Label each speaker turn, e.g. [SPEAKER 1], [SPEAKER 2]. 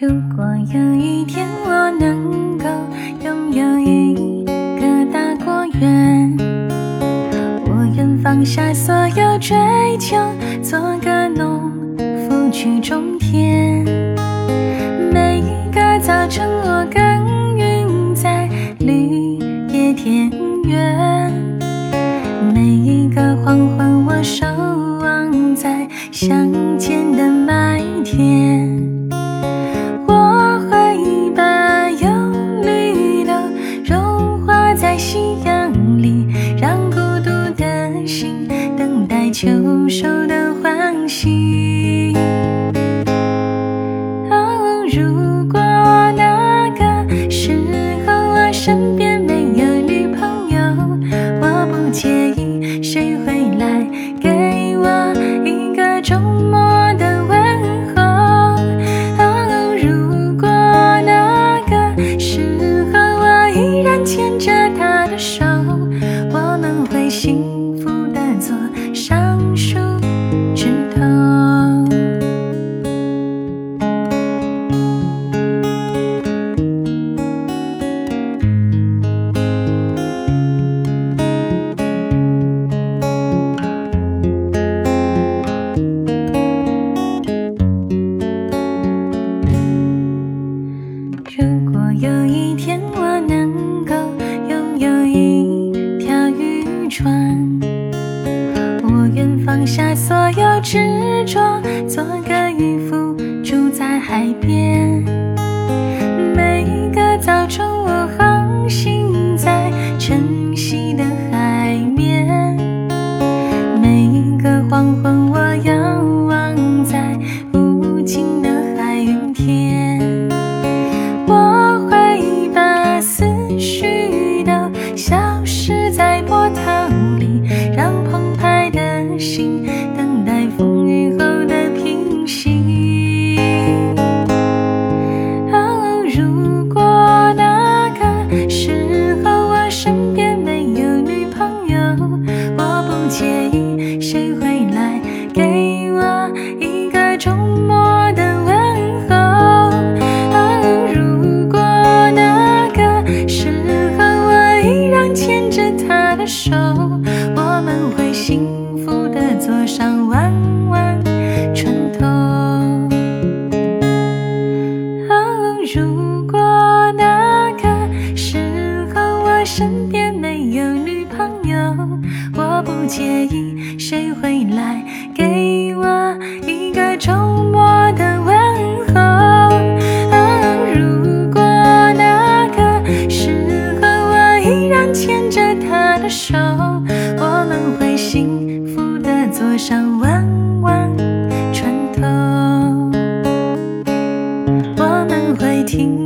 [SPEAKER 1] 如果有一天我能够拥有一个大果园我愿放下所有追求做个农夫去种田。每一个早晨我耕耘在绿野田园每一个黄昏我守望在乡间的麦田。在夕阳里，让孤独的心等待秋收的要执着，做个渔夫，住在海边。上弯弯船头。哦，如果那个时候我身边没有女朋友，我不介意谁会来给我一个周末的河上弯弯船头我们会停